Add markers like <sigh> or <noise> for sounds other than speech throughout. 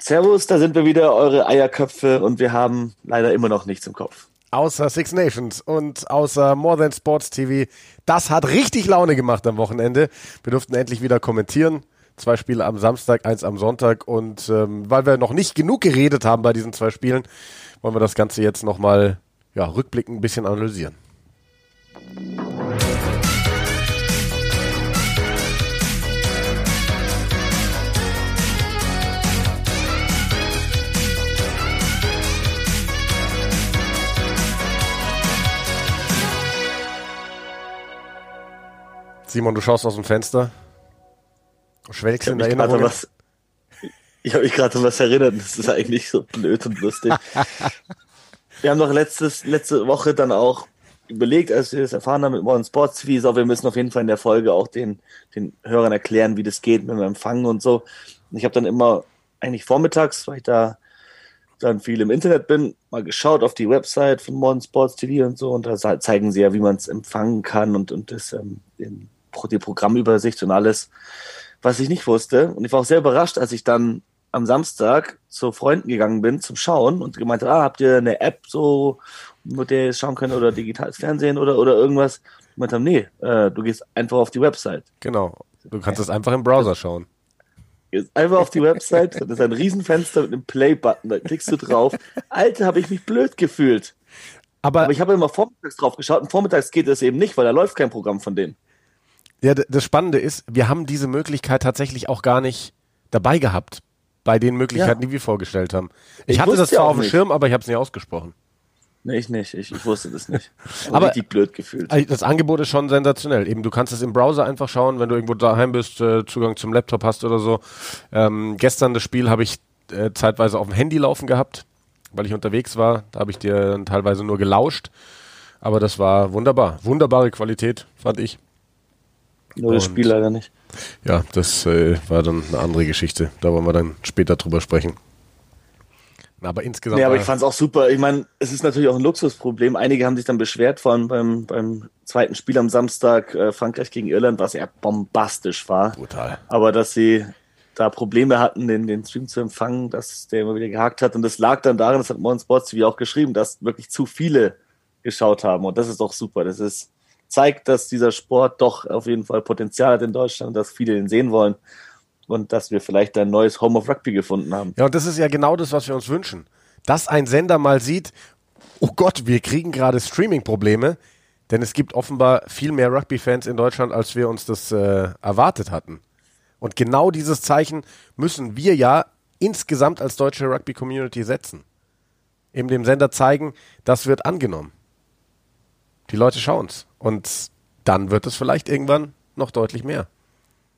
Servus, da sind wir wieder, eure Eierköpfe und wir haben leider immer noch nichts im Kopf. Außer Six Nations und außer More Than Sports TV. Das hat richtig Laune gemacht am Wochenende. Wir durften endlich wieder kommentieren. Zwei Spiele am Samstag, eins am Sonntag. Und ähm, weil wir noch nicht genug geredet haben bei diesen zwei Spielen, wollen wir das Ganze jetzt nochmal ja, rückblickend ein bisschen analysieren. Simon, du schaust aus dem Fenster. Schwelgst in Erinnerungen. Was, ich habe mich gerade an was erinnert. Das ist eigentlich so blöd und lustig. <laughs> wir haben noch letztes, letzte Woche dann auch überlegt, als wir das erfahren haben mit Modern Sports TV, so, wir müssen auf jeden Fall in der Folge auch den, den Hörern erklären, wie das geht mit dem Empfangen und so. Und ich habe dann immer eigentlich vormittags, weil ich da dann viel im Internet bin, mal geschaut auf die Website von Modern Sports TV und so und da zeigen sie ja, wie man es empfangen kann und, und das ähm, in die Programmübersicht und alles, was ich nicht wusste. Und ich war auch sehr überrascht, als ich dann am Samstag zu Freunden gegangen bin zum Schauen und gemeint, ah, habt ihr eine App so, mit der ihr schauen könnt oder digitales Fernsehen oder, oder irgendwas? Ich meinte, nee, äh, du gehst einfach auf die Website. Genau. Du kannst es einfach im Browser schauen. Gehst einfach auf die Website, das ist ein Riesenfenster mit einem Play-Button, da klickst du drauf. Alter, habe ich mich blöd gefühlt. Aber, Aber ich habe immer vormittags drauf geschaut und vormittags geht es eben nicht, weil da läuft kein Programm von denen. Ja, das Spannende ist, wir haben diese Möglichkeit tatsächlich auch gar nicht dabei gehabt bei den Möglichkeiten, ja. die wir vorgestellt haben. Ich, ich hatte das zwar auf dem Schirm, aber ich habe es nicht ausgesprochen. Nee, ich nicht. Ich, ich wusste das nicht. <laughs> aber richtig blöd gefühlt. Das Angebot ist schon sensationell. Eben, du kannst es im Browser einfach schauen, wenn du irgendwo daheim bist, äh, Zugang zum Laptop hast oder so. Ähm, gestern das Spiel habe ich äh, zeitweise auf dem Handy laufen gehabt, weil ich unterwegs war. Da habe ich dir dann teilweise nur gelauscht. Aber das war wunderbar. Wunderbare Qualität, fand ich. Nur das Spiel leider nicht. Ja, das äh, war dann eine andere Geschichte. Da wollen wir dann später drüber sprechen. Aber insgesamt. Nee, aber ich fand es auch super. Ich meine, es ist natürlich auch ein Luxusproblem. Einige haben sich dann beschwert, vor allem beim, beim zweiten Spiel am Samstag, äh, Frankreich gegen Irland, was ja bombastisch war. Brutal. Aber dass sie da Probleme hatten, den, den Stream zu empfangen, dass der immer wieder gehakt hat. Und das lag dann daran, das hat Morgan Sports TV auch geschrieben, dass wirklich zu viele geschaut haben. Und das ist auch super. Das ist zeigt, dass dieser Sport doch auf jeden Fall Potenzial hat in Deutschland, dass viele ihn sehen wollen und dass wir vielleicht ein neues Home of Rugby gefunden haben. Ja, und das ist ja genau das, was wir uns wünschen. Dass ein Sender mal sieht, oh Gott, wir kriegen gerade Streaming-Probleme, denn es gibt offenbar viel mehr Rugby-Fans in Deutschland, als wir uns das äh, erwartet hatten. Und genau dieses Zeichen müssen wir ja insgesamt als deutsche Rugby-Community setzen. Eben dem Sender zeigen, das wird angenommen. Die Leute schauen es. Und dann wird es vielleicht irgendwann noch deutlich mehr.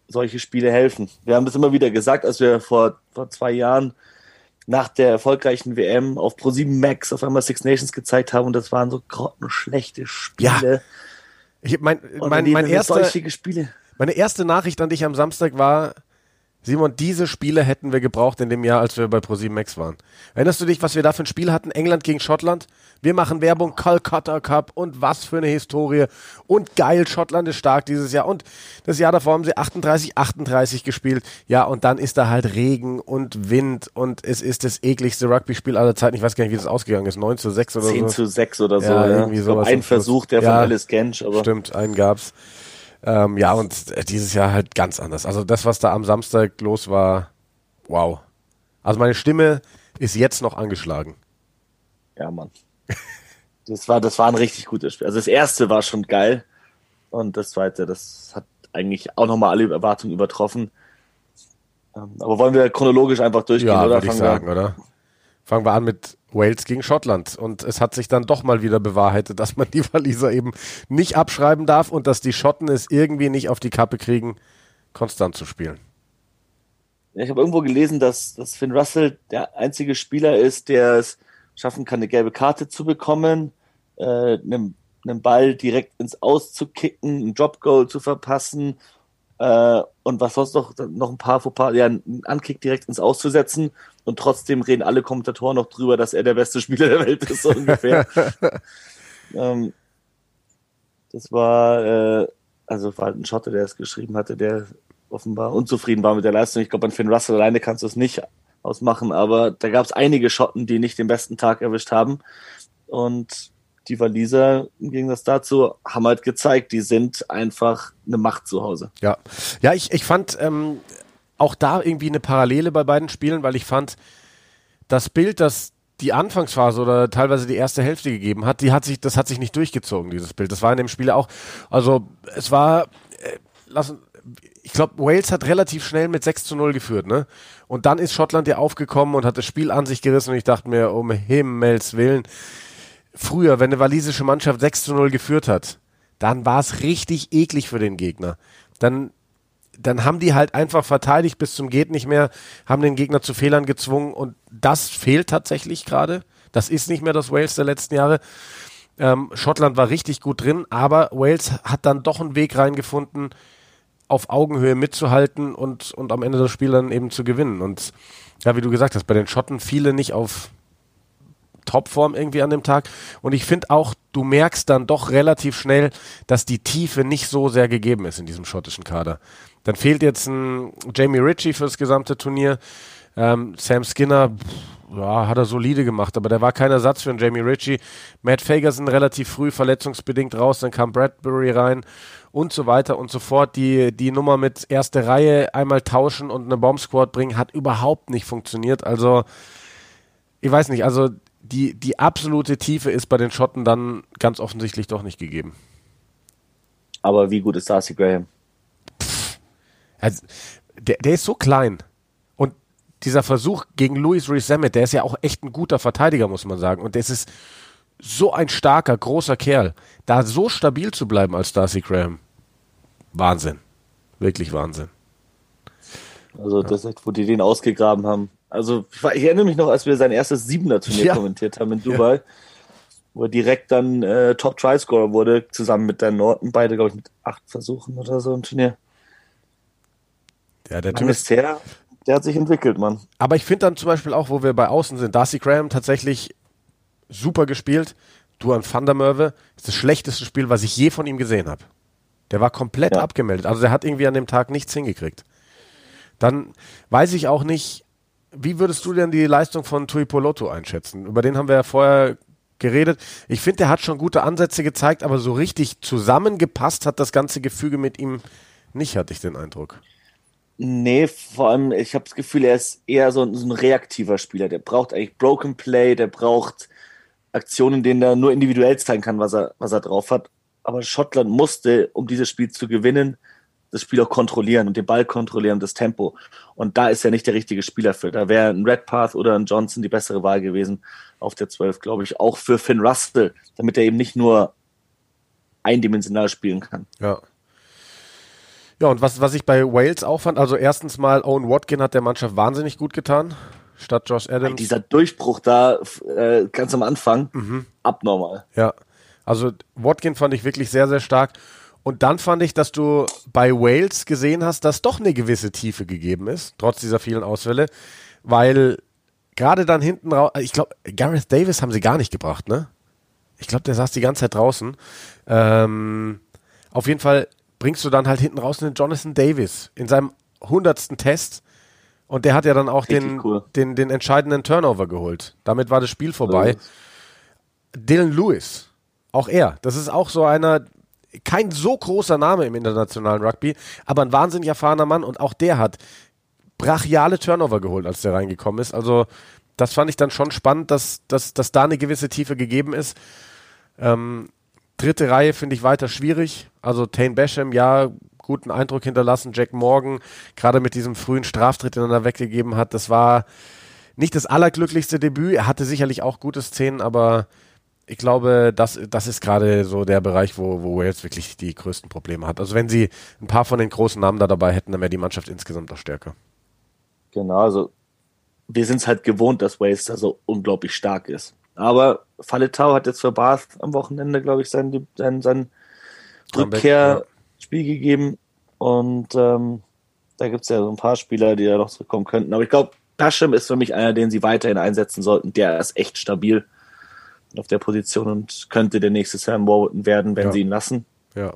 Solche Spiele helfen. Wir haben das immer wieder gesagt, als wir vor, vor zwei Jahren nach der erfolgreichen WM auf Pro7 Max auf einmal Six Nations gezeigt haben und das waren so grottenschlechte Spiele. Ja. Ich, mein, mein, mein erster, meine erste Nachricht an dich am Samstag war, Simon, diese Spiele hätten wir gebraucht in dem Jahr, als wir bei ProSieben Max waren. Erinnerst du dich, was wir da für ein Spiel hatten? England gegen Schottland? Wir machen Werbung, Calcutta Cup und was für eine Historie. Und geil, Schottland ist stark dieses Jahr. Und das Jahr davor haben sie 38, 38 gespielt. Ja, und dann ist da halt Regen und Wind und es ist das ekligste Rugby-Spiel aller Zeiten. Ich weiß gar nicht, wie das ausgegangen ist. 9 zu 6 oder 10 so. 10 zu 6 oder so. Ja, irgendwie sowas. Ein Versuch, der ja, von Alice Gensch, aber. Stimmt, einen gab's. Ähm, ja, und dieses Jahr halt ganz anders. Also das, was da am Samstag los war, wow. Also meine Stimme ist jetzt noch angeschlagen. Ja, Mann. Das war, das war ein richtig gutes Spiel. Also das erste war schon geil. Und das zweite, das hat eigentlich auch nochmal alle Erwartungen übertroffen. Ähm, aber wollen wir chronologisch einfach durchgehen, ja, oder? Würde ich sagen, oder? Fangen wir an mit Wales gegen Schottland. Und es hat sich dann doch mal wieder bewahrheitet, dass man die Waliser eben nicht abschreiben darf und dass die Schotten es irgendwie nicht auf die Kappe kriegen, konstant zu spielen. ich habe irgendwo gelesen, dass, dass Finn Russell der einzige Spieler ist, der es schaffen kann, eine gelbe Karte zu bekommen, äh, einen, einen Ball direkt ins Aus zu kicken, ein Drop Goal zu verpassen äh, und was sonst noch, noch ein paar Fauxpas, ja, einen Ankick direkt ins Auszusetzen und trotzdem reden alle Kommentatoren noch drüber, dass er der beste Spieler der Welt ist, so ungefähr. <laughs> ähm, das war, äh, also war halt ein Schotte, der es geschrieben hatte, der offenbar unzufrieden war mit der Leistung. Ich glaube, an Finn Russell alleine kannst du es nicht ausmachen, aber da gab es einige Schotten, die nicht den besten Tag erwischt haben. Und die Waliser im Gegensatz dazu haben halt gezeigt, die sind einfach eine Macht zu Hause. Ja, ja, ich, ich fand ähm, auch da irgendwie eine Parallele bei beiden Spielen, weil ich fand, das Bild, das die Anfangsphase oder teilweise die erste Hälfte gegeben hat, die hat sich, das hat sich nicht durchgezogen, dieses Bild. Das war in dem Spiel auch. Also es war, äh, lassen, ich glaube, Wales hat relativ schnell mit 6 zu 0 geführt, ne? Und dann ist Schottland ja aufgekommen und hat das Spiel an sich gerissen und ich dachte mir, um Himmels Willen, früher, wenn eine walisische Mannschaft 6 zu 0 geführt hat, dann war es richtig eklig für den Gegner. Dann, dann haben die halt einfach verteidigt bis zum geht nicht mehr, haben den Gegner zu Fehlern gezwungen und das fehlt tatsächlich gerade. Das ist nicht mehr das Wales der letzten Jahre. Ähm, Schottland war richtig gut drin, aber Wales hat dann doch einen Weg reingefunden, auf Augenhöhe mitzuhalten und, und am Ende das Spiel dann eben zu gewinnen. Und ja, wie du gesagt hast, bei den Schotten viele nicht auf Topform irgendwie an dem Tag. Und ich finde auch, du merkst dann doch relativ schnell, dass die Tiefe nicht so sehr gegeben ist in diesem schottischen Kader. Dann fehlt jetzt ein Jamie Ritchie fürs gesamte Turnier. Ähm, Sam Skinner, ja, hat er solide gemacht, aber der war kein Ersatz für einen Jamie Ritchie. Matt Fagerson relativ früh verletzungsbedingt raus, dann kam Bradbury rein und so weiter und so fort. Die, die Nummer mit erste Reihe einmal tauschen und eine Bomb Squad bringen, hat überhaupt nicht funktioniert. Also, ich weiß nicht, also die, die absolute Tiefe ist bei den Schotten dann ganz offensichtlich doch nicht gegeben. Aber wie gut ist Darcy Graham? Also, der, der ist so klein. Und dieser Versuch gegen Louis Rees-Zammit, der ist ja auch echt ein guter Verteidiger, muss man sagen. Und das ist so ein starker, großer Kerl. Da so stabil zu bleiben als Darcy Graham. Wahnsinn. Wirklich Wahnsinn. Also, das ist, wo die den ausgegraben haben. Also ich, erinnere mich noch, als wir sein erstes Siebener-Turnier <laughs> ja. kommentiert haben in Dubai, ja. wo er direkt dann äh, Top-Try-Scorer wurde, zusammen mit Dan Norton, beide, glaube ich, mit acht Versuchen oder so im Turnier. Ja, der Typ ist her, der hat sich entwickelt, Mann. Aber ich finde dann zum Beispiel auch, wo wir bei Außen sind, Darcy Graham tatsächlich super gespielt. Duan van der Merwe ist das schlechteste Spiel, was ich je von ihm gesehen habe. Der war komplett ja. abgemeldet. Also der hat irgendwie an dem Tag nichts hingekriegt. Dann weiß ich auch nicht, wie würdest du denn die Leistung von Tui Poloto einschätzen? Über den haben wir ja vorher geredet. Ich finde, der hat schon gute Ansätze gezeigt, aber so richtig zusammengepasst hat das ganze Gefüge mit ihm nicht, hatte ich den Eindruck. Nee, vor allem, ich habe das Gefühl, er ist eher so ein, so ein, reaktiver Spieler. Der braucht eigentlich Broken Play, der braucht Aktionen, in denen er nur individuell zeigen kann, was er, was er drauf hat. Aber Schottland musste, um dieses Spiel zu gewinnen, das Spiel auch kontrollieren und den Ball kontrollieren, das Tempo. Und da ist er nicht der richtige Spieler für. Da wäre ein Redpath oder ein Johnson die bessere Wahl gewesen auf der 12, glaube ich. Auch für Finn Russell, damit er eben nicht nur eindimensional spielen kann. Ja. Ja, und was, was ich bei Wales auch fand, also erstens mal, Owen Watkin hat der Mannschaft wahnsinnig gut getan, statt Josh Adams. Dieser Durchbruch da äh, ganz am Anfang, mhm. abnormal. Ja, also Watkin fand ich wirklich sehr, sehr stark. Und dann fand ich, dass du bei Wales gesehen hast, dass doch eine gewisse Tiefe gegeben ist, trotz dieser vielen Ausfälle, weil gerade dann hinten raus, ich glaube, Gareth Davis haben sie gar nicht gebracht, ne? Ich glaube, der saß die ganze Zeit draußen. Ähm, auf jeden Fall bringst du dann halt hinten raus einen Jonathan Davis in seinem hundertsten Test. Und der hat ja dann auch den, cool. den, den entscheidenden Turnover geholt. Damit war das Spiel vorbei. Oh. Dylan Lewis, auch er. Das ist auch so einer, kein so großer Name im internationalen Rugby, aber ein wahnsinnig erfahrener Mann und auch der hat brachiale Turnover geholt, als der reingekommen ist. Also das fand ich dann schon spannend, dass, dass, dass da eine gewisse Tiefe gegeben ist. Ähm, dritte Reihe finde ich weiter schwierig. Also Tane Basham, ja, guten Eindruck hinterlassen. Jack Morgan, gerade mit diesem frühen Straftritt, den er weggegeben hat, das war nicht das allerglücklichste Debüt. Er hatte sicherlich auch gute Szenen, aber ich glaube, das, das ist gerade so der Bereich, wo, wo Wales wirklich die größten Probleme hat. Also wenn sie ein paar von den großen Namen da dabei hätten, dann wäre die Mannschaft insgesamt auch stärker. Genau, also wir sind es halt gewohnt, dass Wales da so unglaublich stark ist. Aber Faletau hat jetzt für Bath am Wochenende, glaube ich, sein, sein, sein Rückkehrspiel ja. gegeben. Und ähm, da gibt es ja so ein paar Spieler, die da noch zurückkommen könnten. Aber ich glaube, Basham ist für mich einer, den sie weiterhin einsetzen sollten. Der ist echt stabil auf der Position und könnte der nächste Sam Warburton werden, wenn ja. sie ihn lassen. Ja.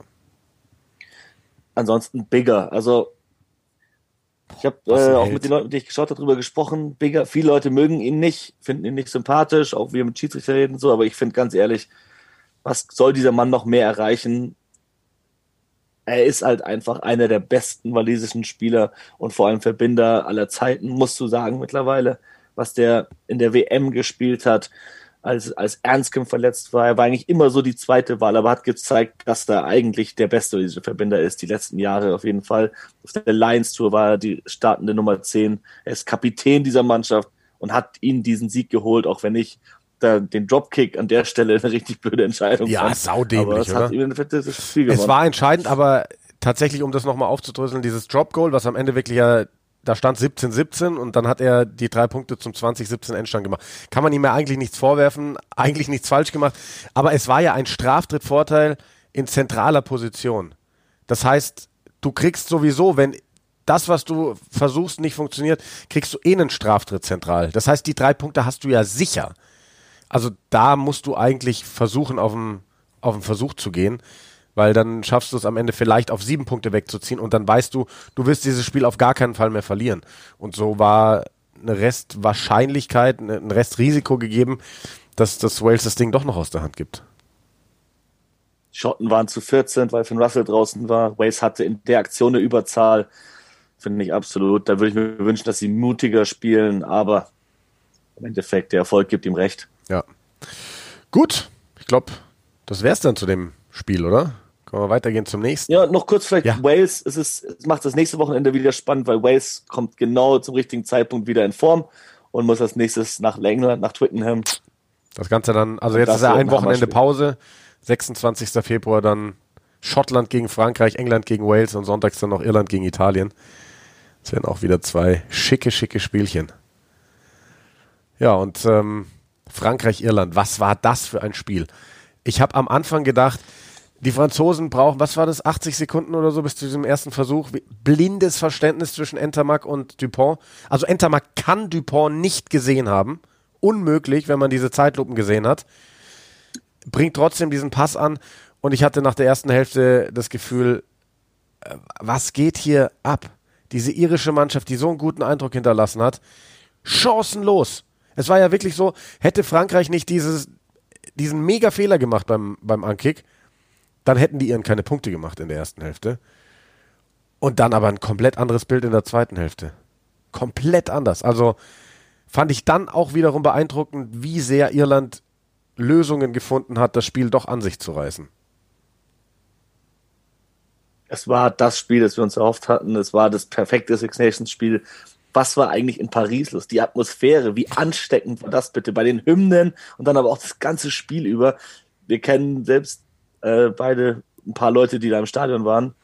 Ansonsten Bigger. Also Ich habe äh, auch mit den Leuten, die ich geschaut habe, darüber gesprochen. Bigger, viele Leute mögen ihn nicht, finden ihn nicht sympathisch, auch wir mit Schiedsrichter reden so, aber ich finde ganz ehrlich, was soll dieser Mann noch mehr erreichen? Er ist halt einfach einer der besten walisischen Spieler und vor allem Verbinder aller Zeiten, musst du sagen mittlerweile, was der in der WM gespielt hat als, als Ernstkim verletzt war. Er war eigentlich immer so die zweite Wahl, aber hat gezeigt, dass da eigentlich der beste diese Verbinder ist, die letzten Jahre auf jeden Fall. Auf der Lions Tour war er die startende Nummer 10. Er ist Kapitän dieser Mannschaft und hat ihnen diesen Sieg geholt, auch wenn ich da den Dropkick an der Stelle eine richtig blöde Entscheidung ja, fand. saudämlich, aber es oder? Hat ihm fettes Spiel es war entscheidend, aber tatsächlich, um das nochmal aufzudröseln, dieses Drop Goal, was am Ende wirklich ja da stand 17-17 und dann hat er die drei Punkte zum 20-17 Endstand gemacht. Kann man ihm ja eigentlich nichts vorwerfen, eigentlich nichts falsch gemacht, aber es war ja ein Straftrittvorteil in zentraler Position. Das heißt, du kriegst sowieso, wenn das, was du versuchst, nicht funktioniert, kriegst du eh einen Straftritt zentral. Das heißt, die drei Punkte hast du ja sicher. Also da musst du eigentlich versuchen, auf den, auf Versuch zu gehen weil dann schaffst du es am Ende vielleicht auf sieben Punkte wegzuziehen und dann weißt du, du wirst dieses Spiel auf gar keinen Fall mehr verlieren. Und so war eine Restwahrscheinlichkeit, ne, ein Restrisiko gegeben, dass das Wales das Ding doch noch aus der Hand gibt. Schotten waren zu 14, weil Finn Russell draußen war. Wales hatte in der Aktion eine Überzahl. Finde ich absolut. Da würde ich mir wünschen, dass sie mutiger spielen, aber im Endeffekt, der Erfolg gibt ihm recht. Ja. Gut, ich glaube, das wäre es dann zu dem Spiel, oder? Können wir weitergehen zum nächsten? Ja, noch kurz vielleicht ja. Wales. Es, ist, es macht das nächste Wochenende wieder spannend, weil Wales kommt genau zum richtigen Zeitpunkt wieder in Form und muss als nächstes nach England, nach Twickenham. Das Ganze dann, also jetzt ist ja ein Wochenende Pause. 26. Februar dann Schottland gegen Frankreich, England gegen Wales und sonntags dann noch Irland gegen Italien. Das wären auch wieder zwei schicke, schicke Spielchen. Ja, und ähm, Frankreich-Irland, was war das für ein Spiel? Ich habe am Anfang gedacht, die Franzosen brauchen, was war das, 80 Sekunden oder so bis zu diesem ersten Versuch. Blindes Verständnis zwischen Entermack und Dupont. Also Entermack kann Dupont nicht gesehen haben. Unmöglich, wenn man diese Zeitlupen gesehen hat. Bringt trotzdem diesen Pass an. Und ich hatte nach der ersten Hälfte das Gefühl, äh, was geht hier ab? Diese irische Mannschaft, die so einen guten Eindruck hinterlassen hat, chancenlos. Es war ja wirklich so, hätte Frankreich nicht dieses, diesen mega Fehler gemacht beim, beim Ankick, dann hätten die ihren keine Punkte gemacht in der ersten Hälfte. Und dann aber ein komplett anderes Bild in der zweiten Hälfte. Komplett anders. Also fand ich dann auch wiederum beeindruckend, wie sehr Irland Lösungen gefunden hat, das Spiel doch an sich zu reißen. Es war das Spiel, das wir uns erhofft hatten. Es war das perfekte Six Nations Spiel. Was war eigentlich in Paris los? Die Atmosphäre, wie ansteckend war das bitte bei den Hymnen und dann aber auch das ganze Spiel über. Wir kennen selbst äh, beide ein paar Leute, die da im Stadion waren.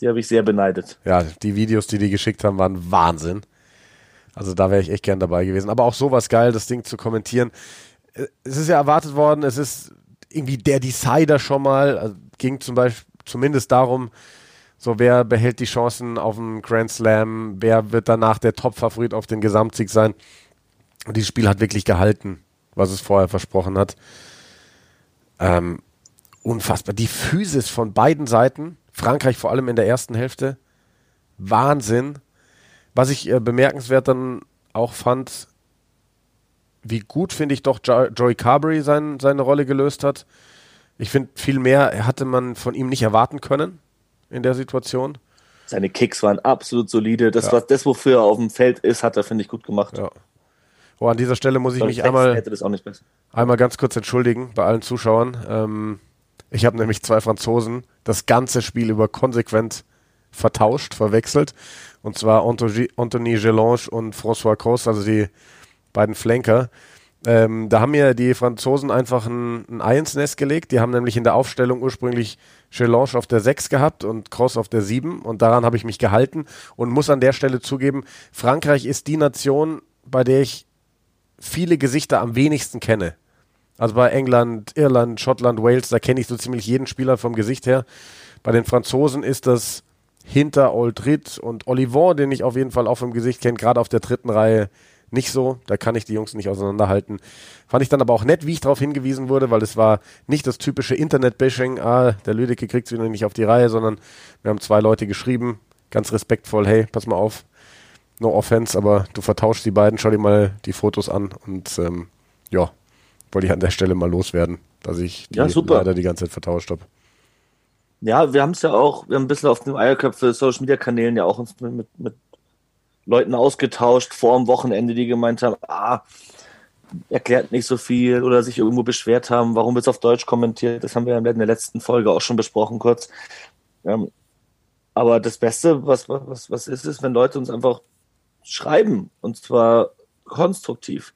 Die habe ich sehr beneidet. Ja, die Videos, die die geschickt haben, waren Wahnsinn. Also da wäre ich echt gern dabei gewesen. Aber auch sowas geil, das Ding zu kommentieren. Es ist ja erwartet worden, es ist irgendwie der Decider schon mal. Also ging zum Beispiel zumindest darum, so wer behält die Chancen auf dem Grand Slam, wer wird danach der Top-Favorit auf den Gesamtsieg sein. Und dieses Spiel hat wirklich gehalten, was es vorher versprochen hat. Ähm, unfassbar. Die Physis von beiden Seiten, Frankreich vor allem in der ersten Hälfte, Wahnsinn. Was ich äh, bemerkenswert dann auch fand, wie gut finde ich doch jo Joey Carberry sein, seine Rolle gelöst hat. Ich finde, viel mehr hatte man von ihm nicht erwarten können in der Situation. Seine Kicks waren absolut solide. Das, ja. was das, wofür er auf dem Feld ist, hat er, finde ich, gut gemacht. Ja. Oh, an dieser Stelle muss ich mich einmal, einmal ganz kurz entschuldigen bei allen Zuschauern. Ähm, ich habe nämlich zwei Franzosen das ganze Spiel über konsequent vertauscht, verwechselt. Und zwar Anthony Gelange und François Cross, also die beiden Flanker. Ähm, da haben mir die Franzosen einfach ein, ein Ei ins Nest gelegt. Die haben nämlich in der Aufstellung ursprünglich Gelange auf der 6 gehabt und Cross auf der 7. Und daran habe ich mich gehalten und muss an der Stelle zugeben, Frankreich ist die Nation, bei der ich viele Gesichter am wenigsten kenne. Also bei England, Irland, Schottland, Wales, da kenne ich so ziemlich jeden Spieler vom Gesicht her. Bei den Franzosen ist das hinter Oldrit und Olivon, den ich auf jeden Fall auch vom Gesicht kenne, gerade auf der dritten Reihe nicht so. Da kann ich die Jungs nicht auseinanderhalten. Fand ich dann aber auch nett, wie ich darauf hingewiesen wurde, weil es war nicht das typische Internet-Bashing, ah, der Lüdecke kriegt es wieder nicht auf die Reihe, sondern wir haben zwei Leute geschrieben, ganz respektvoll, hey, pass mal auf, no offense, aber du vertauschst die beiden, schau dir mal die Fotos an und ähm, ja, wollte ich an der Stelle mal loswerden, dass ich die ja, leider die ganze Zeit vertauscht habe. Ja, wir haben es ja auch, wir haben ein bisschen auf den Eierköpfe Social Media Kanälen ja auch uns mit, mit, Leuten ausgetauscht vor dem Wochenende, die gemeint haben, ah, erklärt nicht so viel oder sich irgendwo beschwert haben, warum wird es auf Deutsch kommentiert. Das haben wir in der letzten Folge auch schon besprochen, kurz. Ähm, aber das Beste, was, was, was ist, ist, wenn Leute uns einfach schreiben und zwar konstruktiv.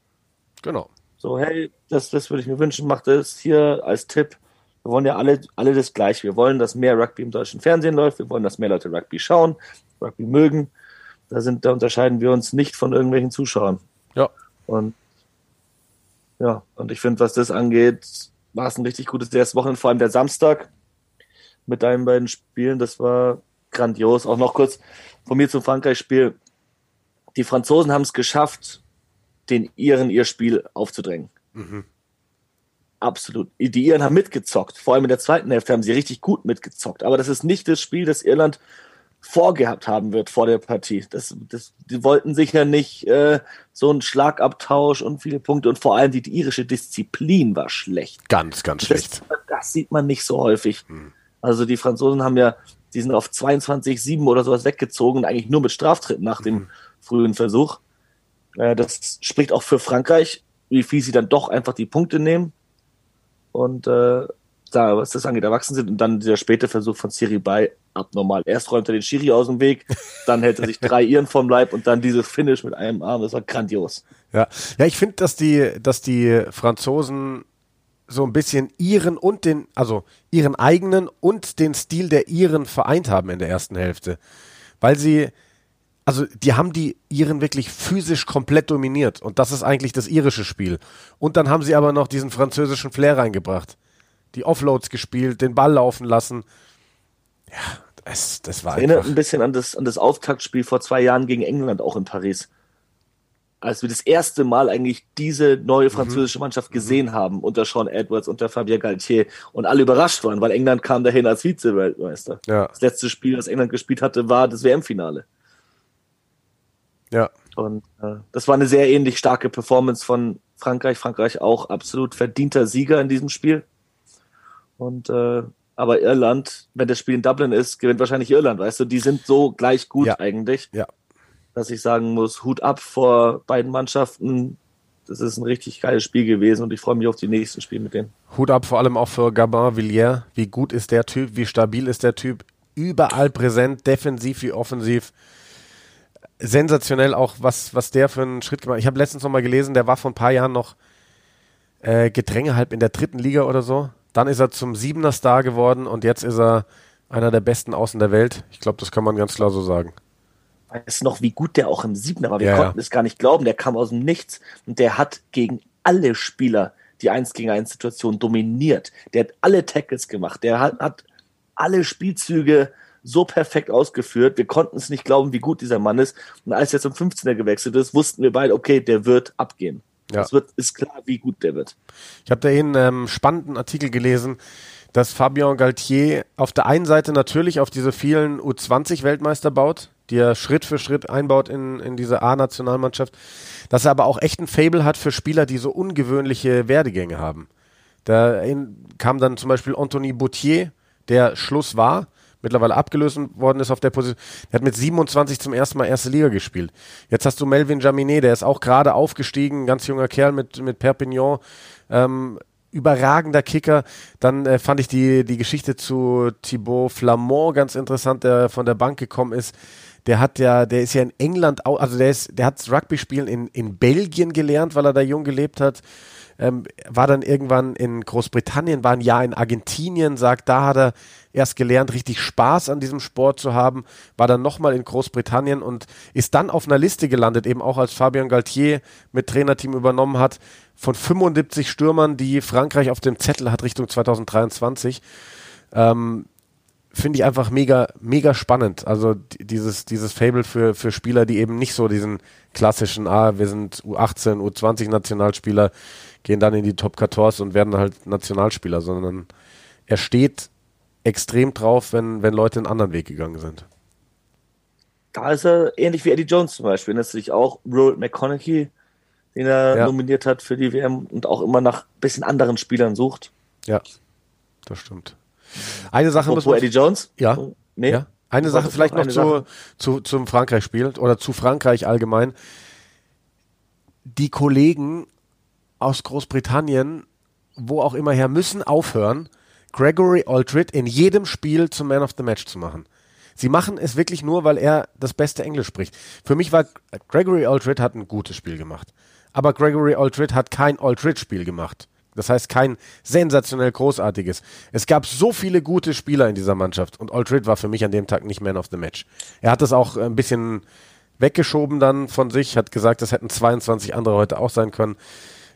Genau. So, hey, das, das würde ich mir wünschen, macht das hier als Tipp. Wir wollen ja alle, alle das Gleiche. Wir wollen, dass mehr Rugby im deutschen Fernsehen läuft. Wir wollen, dass mehr Leute Rugby schauen, Rugby mögen. Da, sind, da unterscheiden wir uns nicht von irgendwelchen Zuschauern. Ja. Und ja, und ich finde, was das angeht, war es ein richtig gutes erstes Wochenende, vor allem der Samstag mit deinen beiden Spielen. Das war grandios. Auch noch kurz von mir zum Frankreich-Spiel. Die Franzosen haben es geschafft, den Iren ihr Spiel aufzudrängen. Mhm. Absolut. Die Iren haben mitgezockt. Vor allem in der zweiten Hälfte haben sie richtig gut mitgezockt. Aber das ist nicht das Spiel, das Irland vorgehabt haben wird vor der Partie. Das, das, die wollten sicher nicht äh, so einen Schlagabtausch und viele Punkte und vor allem die, die irische Disziplin war schlecht. Ganz, ganz das, schlecht. Das sieht man nicht so häufig. Hm. Also die Franzosen haben ja, die sind auf 22-7 oder sowas weggezogen, eigentlich nur mit Straftritten nach dem hm. frühen Versuch. Äh, das spricht auch für Frankreich, wie viel sie dann doch einfach die Punkte nehmen. Und äh, da, was das angeht, erwachsen sind und dann dieser späte Versuch von Siri bei abnormal. Erst räumt er den Schiri aus dem Weg, <laughs> dann hält er sich drei Iren vom Leib und dann dieses Finish mit einem Arm. Das war grandios. Ja, ja ich finde, dass die, dass die Franzosen so ein bisschen ihren und den, also ihren eigenen und den Stil der Iren vereint haben in der ersten Hälfte. Weil sie, also die haben die Iren wirklich physisch komplett dominiert und das ist eigentlich das irische Spiel. Und dann haben sie aber noch diesen französischen Flair reingebracht. Die Offloads gespielt, den Ball laufen lassen. Ja, es, das war Erinnert ein bisschen an das, an das Auftaktspiel vor zwei Jahren gegen England, auch in Paris. Als wir das erste Mal eigentlich diese neue mhm. französische Mannschaft mhm. gesehen haben, unter Sean Edwards, unter Fabien Galtier und alle überrascht waren, weil England kam dahin als Vize-Weltmeister. Ja. Das letzte Spiel, das England gespielt hatte, war das WM-Finale. Ja. Und äh, das war eine sehr ähnlich starke Performance von Frankreich. Frankreich auch absolut verdienter Sieger in diesem Spiel. Und äh, aber Irland, wenn das Spiel in Dublin ist, gewinnt wahrscheinlich Irland, weißt du, die sind so gleich gut ja. eigentlich. Ja. Dass ich sagen muss, Hut ab vor beiden Mannschaften. Das ist ein richtig geiles Spiel gewesen und ich freue mich auf die nächsten Spiele mit denen. Hut ab vor allem auch für Gabin Villiers. Wie gut ist der Typ? Wie stabil ist der Typ? Überall präsent, defensiv wie offensiv. Sensationell auch, was, was der für einen Schritt gemacht hat. Ich habe letztens noch mal gelesen, der war vor ein paar Jahren noch äh, Gedränge halb in der dritten Liga oder so dann ist er zum Siebener Star geworden und jetzt ist er einer der besten Außen der Welt. Ich glaube, das kann man ganz klar so sagen. Weißt du noch, wie gut der auch im Siebener war? Wir ja, konnten es gar nicht glauben. Der kam aus dem Nichts und der hat gegen alle Spieler die 1 gegen 1 Situation dominiert. Der hat alle Tackles gemacht. Der hat, hat alle Spielzüge so perfekt ausgeführt. Wir konnten es nicht glauben, wie gut dieser Mann ist. Und als er zum 15er gewechselt ist, wussten wir beide, okay, der wird abgehen. Ja. Es wird, ist klar, wie gut der wird. Ich habe da einen ähm, spannenden Artikel gelesen, dass Fabien Galtier auf der einen Seite natürlich auf diese vielen U20-Weltmeister baut, die er Schritt für Schritt einbaut in, in diese A-Nationalmannschaft, dass er aber auch echt ein Fable hat für Spieler, die so ungewöhnliche Werdegänge haben. Da kam dann zum Beispiel Anthony Boutier, der Schluss war, mittlerweile abgelöst worden ist auf der Position. Der hat mit 27 zum ersten Mal erste Liga gespielt. Jetzt hast du Melvin Jaminet, der ist auch gerade aufgestiegen, ganz junger Kerl mit, mit Perpignan. Ähm, überragender Kicker. Dann äh, fand ich die, die Geschichte zu Thibaut Flamand ganz interessant, der von der Bank gekommen ist. Der hat ja, der ist ja in England, also der ist, der hat Rugby spielen in, in Belgien gelernt, weil er da jung gelebt hat ähm, war dann irgendwann in Großbritannien, war ein Jahr in Argentinien, sagt, da hat er erst gelernt, richtig Spaß an diesem Sport zu haben, war dann nochmal in Großbritannien und ist dann auf einer Liste gelandet, eben auch als Fabian Galtier mit Trainerteam übernommen hat, von 75 Stürmern, die Frankreich auf dem Zettel hat Richtung 2023. Ähm, finde ich einfach mega, mega spannend. Also dieses, dieses Fable für, für Spieler, die eben nicht so diesen klassischen, ah, wir sind U18, U20 Nationalspieler, gehen dann in die Top 14 und werden halt Nationalspieler, sondern er steht extrem drauf, wenn, wenn Leute einen anderen Weg gegangen sind. da ist er ähnlich wie Eddie Jones zum Beispiel. Das ist auch Roald McConaughey, den er ja. nominiert hat für die WM und auch immer nach ein bisschen anderen Spielern sucht. Ja, das stimmt. Eine Sache muss Eddie Jones? Ja. Nee. Ja. Eine Sache vielleicht noch zu, zu, zum Frankreich-Spiel oder zu Frankreich allgemein. Die Kollegen aus Großbritannien, wo auch immer her, müssen aufhören, Gregory Aldred in jedem Spiel zum Man of the Match zu machen. Sie machen es wirklich nur, weil er das beste Englisch spricht. Für mich war Gregory Aldred hat ein gutes Spiel gemacht. Aber Gregory Aldred hat kein Aldred-Spiel gemacht. Das heißt kein sensationell großartiges. Es gab so viele gute Spieler in dieser Mannschaft und Aldred war für mich an dem Tag nicht Man of the Match. Er hat das auch ein bisschen weggeschoben dann von sich, hat gesagt, das hätten 22 andere heute auch sein können.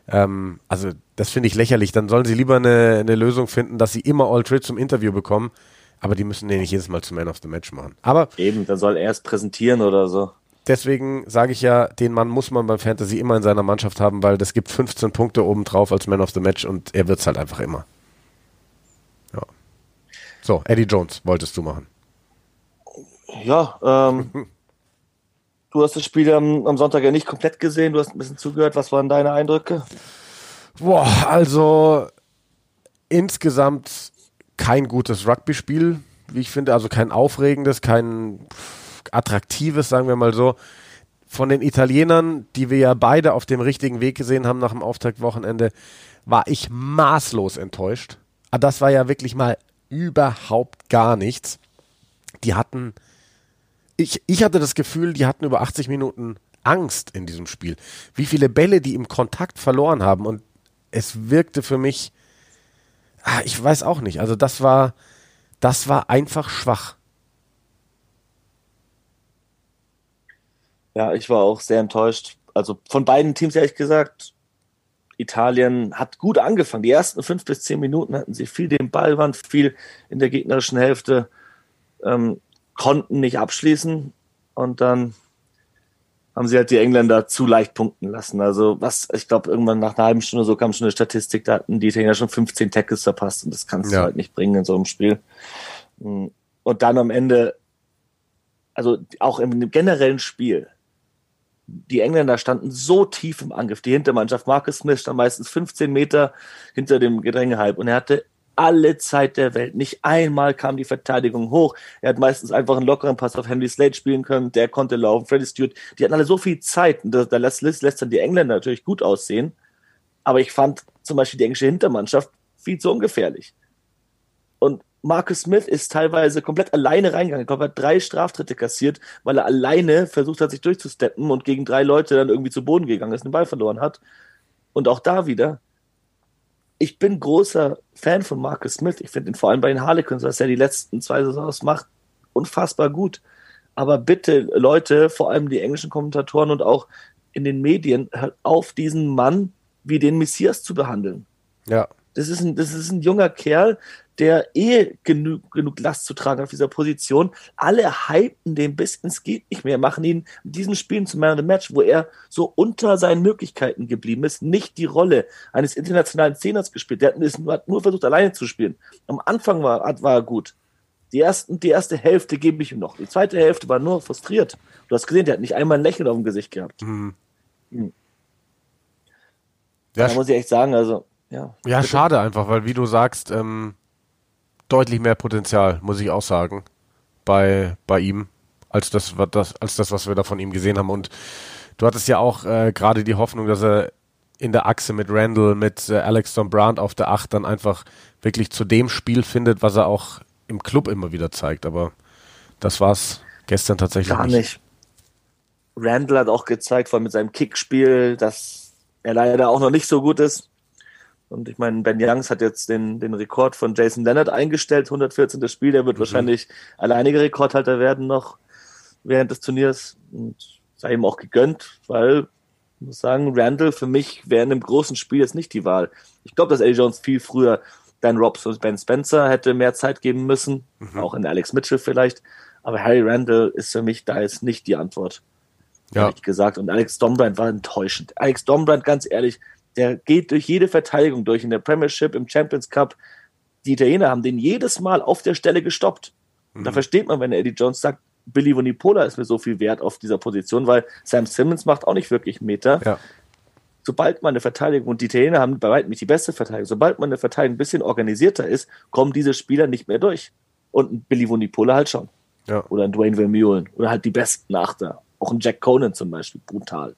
Ähm, also das finde ich lächerlich. Dann sollen sie lieber eine, eine Lösung finden, dass sie immer Aldred zum Interview bekommen aber die müssen den nicht jedes Mal zum Man of the Match machen. Aber eben, dann soll er es präsentieren oder so. Deswegen sage ich ja, den Mann muss man beim Fantasy immer in seiner Mannschaft haben, weil das gibt 15 Punkte obendrauf als Man of the Match und er wird es halt einfach immer. Ja. So, Eddie Jones wolltest du machen. Ja, ähm, <laughs> du hast das Spiel am, am, Sonntag ja nicht komplett gesehen, du hast ein bisschen zugehört. Was waren deine Eindrücke? Boah, also insgesamt kein gutes Rugby-Spiel, wie ich finde, also kein aufregendes, kein attraktives, sagen wir mal so. Von den Italienern, die wir ja beide auf dem richtigen Weg gesehen haben nach dem Auftaktwochenende, war ich maßlos enttäuscht. Ah, das war ja wirklich mal überhaupt gar nichts. Die hatten, ich, ich hatte das Gefühl, die hatten über 80 Minuten Angst in diesem Spiel. Wie viele Bälle die im Kontakt verloren haben und es wirkte für mich Ah, ich weiß auch nicht. Also das war, das war einfach schwach. Ja, ich war auch sehr enttäuscht. Also von beiden Teams ehrlich gesagt. Italien hat gut angefangen. Die ersten fünf bis zehn Minuten hatten sie viel den Ball, waren viel in der gegnerischen Hälfte, ähm, konnten nicht abschließen und dann haben sie halt die Engländer zu leicht punkten lassen. Also was, ich glaube, irgendwann nach einer halben Stunde so kam schon eine Statistik, da hatten die Italiener schon 15 Tackles verpasst und das kannst ja. du halt nicht bringen in so einem Spiel. Und dann am Ende, also auch im generellen Spiel, die Engländer standen so tief im Angriff, die Hintermannschaft, Marcus Smith stand meistens 15 Meter hinter dem Gedrängehalb und er hatte alle Zeit der Welt. Nicht einmal kam die Verteidigung hoch. Er hat meistens einfach einen lockeren Pass auf Henry Slade spielen können. Der konnte laufen. Freddie Stewart, die hatten alle so viel Zeit. Und da, lässt, lässt dann die Engländer natürlich gut aussehen. Aber ich fand zum Beispiel die englische Hintermannschaft viel zu ungefährlich. Und Marcus Smith ist teilweise komplett alleine reingegangen. Ich glaube, er hat drei Straftritte kassiert, weil er alleine versucht hat, sich durchzusteppen und gegen drei Leute dann irgendwie zu Boden gegangen ist, den Ball verloren hat. Und auch da wieder, ich bin großer Fan von Marcus Smith. Ich finde ihn vor allem bei den Harlequins, was er die letzten zwei Saisons macht, unfassbar gut. Aber bitte, Leute, vor allem die englischen Kommentatoren und auch in den Medien, hört auf, diesen Mann wie den Messias zu behandeln. Ja. Das ist ein, das ist ein junger Kerl, der eh genug, genug Last zu tragen auf dieser Position. Alle hypen den bis ins geht nicht mehr, machen ihn in diesen Spielen zum Man of the Match, wo er so unter seinen Möglichkeiten geblieben ist, nicht die Rolle eines internationalen Zehners gespielt. Der hat nur versucht, alleine zu spielen. Am Anfang war, war er gut. Die, ersten, die erste Hälfte gebe ich ihm noch. Die zweite Hälfte war nur frustriert. Du hast gesehen, der hat nicht einmal ein Lächeln auf dem Gesicht gehabt. Mhm. Hm. Ja, da muss ich echt sagen, also, ja. Ja, bitte. schade einfach, weil wie du sagst, ähm, deutlich mehr Potenzial, muss ich auch sagen, bei, bei ihm, als das, das, als das, was wir da von ihm gesehen haben. Und du hattest ja auch äh, gerade die Hoffnung, dass er in der Achse mit Randall, mit äh, Alex Tom Brandt auf der Acht dann einfach wirklich zu dem Spiel findet, was er auch im Club immer wieder zeigt. Aber das war es gestern tatsächlich Gar nicht. nicht. Randall hat auch gezeigt, vor allem mit seinem Kickspiel, dass er leider auch noch nicht so gut ist. Und ich meine, Ben Youngs hat jetzt den, den Rekord von Jason Leonard eingestellt, 114. Spiel. Der wird mhm. wahrscheinlich alleiniger Rekordhalter werden noch während des Turniers. Und sei ihm auch gegönnt, weil, ich muss sagen, Randall für mich wäre in einem großen Spiel jetzt nicht die Wahl. Ich glaube, dass Eddie Jones viel früher Dan Robs und Ben Spencer hätte mehr Zeit geben müssen. Mhm. Auch in Alex Mitchell vielleicht. Aber Harry Randall ist für mich da jetzt nicht die Antwort. Ja. Ehrlich gesagt. Und Alex Dombrand war enttäuschend. Alex Dombrand, ganz ehrlich, der geht durch jede Verteidigung durch in der Premiership, im Champions Cup. Die Italiener haben den jedes Mal auf der Stelle gestoppt. Und da mhm. versteht man, wenn Eddie Jones sagt, Billy Vunipola ist mir so viel wert auf dieser Position, weil Sam Simmons macht auch nicht wirklich Meter. Ja. Sobald man eine Verteidigung, und die Italiener haben bei weitem nicht die beste Verteidigung, sobald man eine Verteidigung ein bisschen organisierter ist, kommen diese Spieler nicht mehr durch. Und ein Billy Vunipola halt schon. Ja. Oder ein Dwayne Vermeulen. Oder halt die besten Achter. Auch ein Jack Conan zum Beispiel. Brutal.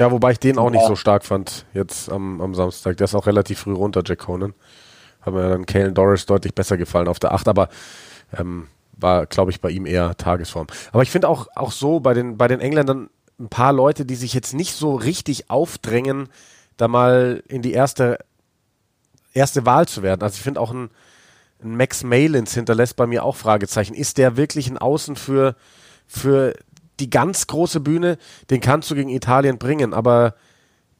Ja, wobei ich den auch nicht so stark fand jetzt am, am Samstag. Der ist auch relativ früh runter, Jack Conan. Hat mir dann Kalen Doris deutlich besser gefallen auf der 8, aber ähm, war, glaube ich, bei ihm eher Tagesform. Aber ich finde auch, auch so bei den, bei den Engländern ein paar Leute, die sich jetzt nicht so richtig aufdrängen, da mal in die erste, erste Wahl zu werden. Also ich finde auch ein, ein Max Malins hinterlässt bei mir auch Fragezeichen. Ist der wirklich ein Außen für, für die ganz große Bühne? Den kannst du gegen Italien bringen, aber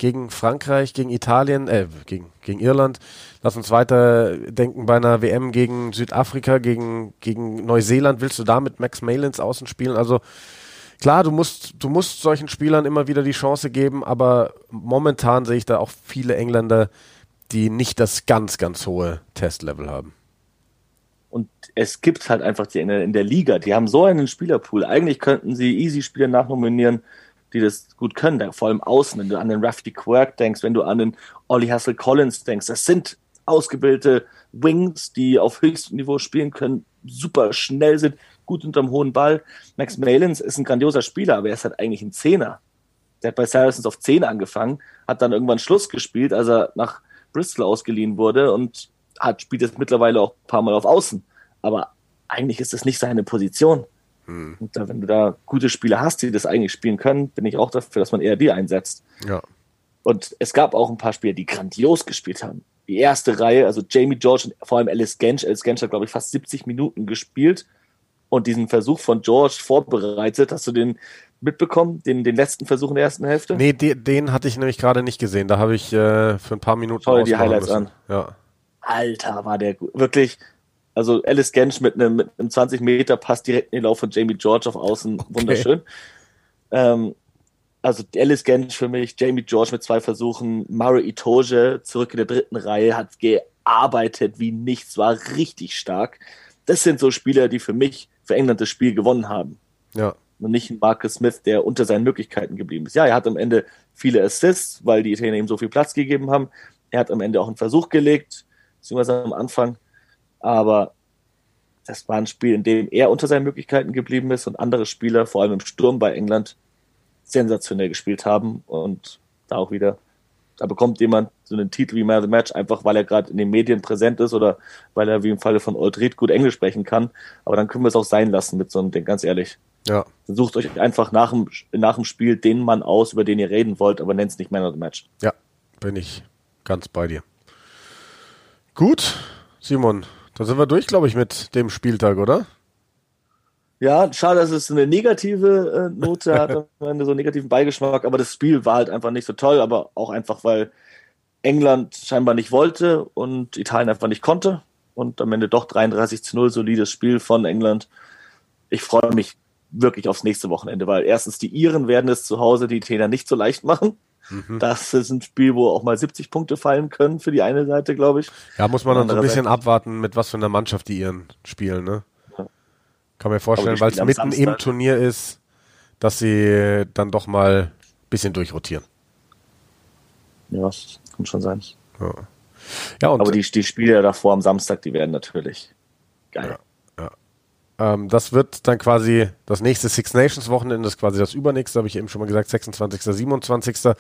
gegen Frankreich, gegen Italien, äh, gegen, gegen Irland. Lass uns weiter denken bei einer WM gegen Südafrika, gegen, gegen Neuseeland. Willst du da mit Max Malins außen spielen? Also klar, du musst, du musst solchen Spielern immer wieder die Chance geben, aber momentan sehe ich da auch viele Engländer, die nicht das ganz, ganz hohe Testlevel haben. Und es gibt halt einfach die in der, in der Liga, die haben so einen Spielerpool. Eigentlich könnten sie easy Spieler nachnominieren, die das gut können, vor allem außen, wenn du an den Rafty Quirk denkst, wenn du an den Ollie Hassel Collins denkst, das sind ausgebildete Wings, die auf höchstem Niveau spielen können, super schnell sind, gut unterm hohen Ball. Max Malins ist ein grandioser Spieler, aber er ist halt eigentlich ein Zehner. Der hat bei Saracens auf 10 angefangen, hat dann irgendwann Schluss gespielt, als er nach Bristol ausgeliehen wurde und hat, spielt jetzt mittlerweile auch ein paar Mal auf Außen. Aber eigentlich ist das nicht seine Position. Mhm. Und da, wenn du da gute Spieler hast, die das eigentlich spielen können, bin ich auch dafür, dass man eher die einsetzt. Ja. Und es gab auch ein paar Spieler, die grandios gespielt haben. Die erste Reihe, also Jamie George und vor allem Alice Gensch. Alice Gensch hat, glaube ich, fast 70 Minuten gespielt und diesen Versuch von George vorbereitet. Hast du den mitbekommen, den, den letzten Versuch in der ersten Hälfte? Nee, den, den hatte ich nämlich gerade nicht gesehen. Da habe ich äh, für ein paar Minuten Schau dir die Highlights müssen. an. Ja. Alter, war der gut. Wirklich, also Alice Gensch mit einem, mit einem 20 Meter Pass direkt in den Lauf von Jamie George auf Außen, okay. wunderschön. Ähm, also Alice Gensch für mich, Jamie George mit zwei Versuchen, Murray Itoje zurück in der dritten Reihe, hat gearbeitet wie nichts, war richtig stark. Das sind so Spieler, die für mich, für England das Spiel gewonnen haben. Ja. Und nicht ein Marcus Smith, der unter seinen Möglichkeiten geblieben ist. Ja, er hat am Ende viele Assists, weil die Italiener ihm so viel Platz gegeben haben. Er hat am Ende auch einen Versuch gelegt, beziehungsweise am Anfang. Aber das war ein Spiel, in dem er unter seinen Möglichkeiten geblieben ist und andere Spieler, vor allem im Sturm bei England, sensationell gespielt haben. Und da auch wieder, da bekommt jemand so einen Titel wie Man of the Match, einfach weil er gerade in den Medien präsent ist oder weil er wie im Falle von Old Reed gut Englisch sprechen kann. Aber dann können wir es auch sein lassen mit so einem Ding, ganz ehrlich. Ja. Sucht euch einfach nach dem, nach dem Spiel den Mann aus, über den ihr reden wollt, aber nennt es nicht Man of the Match. Ja, bin ich ganz bei dir. Gut, Simon, da sind wir durch, glaube ich, mit dem Spieltag, oder? Ja, schade, dass es eine negative äh, Note <laughs> hat, am Ende so einen negativen Beigeschmack, aber das Spiel war halt einfach nicht so toll, aber auch einfach, weil England scheinbar nicht wollte und Italien einfach nicht konnte und am Ende doch 33 zu 0, solides Spiel von England. Ich freue mich wirklich aufs nächste Wochenende, weil erstens die Iren werden es zu Hause die Italiener nicht so leicht machen Mhm. Das ist ein Spiel, wo auch mal 70 Punkte fallen können für die eine Seite, glaube ich. Ja, muss man dann so ein bisschen Seite. abwarten, mit was für einer Mannschaft die ihren spielen, ne? Ja. Kann mir vorstellen, weil es mitten Samstag. im Turnier ist, dass sie dann doch mal ein bisschen durchrotieren. Ja, das kann schon sein. Ja. ja Aber die, die Spiele davor am Samstag, die werden natürlich geil. Ja. Ähm, das wird dann quasi das nächste Six Nations Wochenende, das ist quasi das übernächste, habe ich eben schon mal gesagt, 26., 27.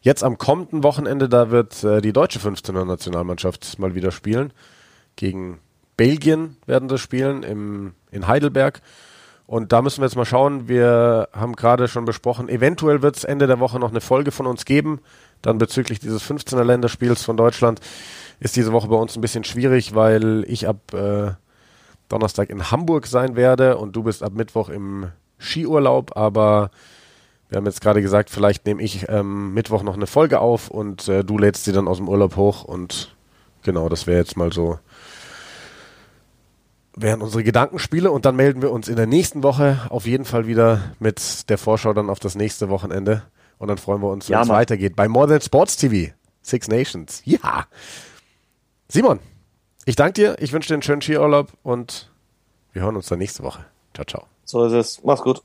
Jetzt am kommenden Wochenende, da wird äh, die deutsche 15er Nationalmannschaft mal wieder spielen. Gegen Belgien werden sie spielen im, in Heidelberg. Und da müssen wir jetzt mal schauen. Wir haben gerade schon besprochen, eventuell wird es Ende der Woche noch eine Folge von uns geben. Dann bezüglich dieses 15er Länderspiels von Deutschland ist diese Woche bei uns ein bisschen schwierig, weil ich ab äh, Donnerstag in Hamburg sein werde und du bist ab Mittwoch im Skiurlaub, aber wir haben jetzt gerade gesagt, vielleicht nehme ich ähm, Mittwoch noch eine Folge auf und äh, du lädst sie dann aus dem Urlaub hoch und genau, das wäre jetzt mal so wären unsere Gedankenspiele und dann melden wir uns in der nächsten Woche auf jeden Fall wieder mit der Vorschau dann auf das nächste Wochenende und dann freuen wir uns, wenn ja, es weitergeht bei More Than Sports TV, Six Nations. Ja. Simon, ich danke dir, ich wünsche dir einen schönen Skiurlaub und wir hören uns dann nächste Woche. Ciao, ciao. So ist es. Mach's gut.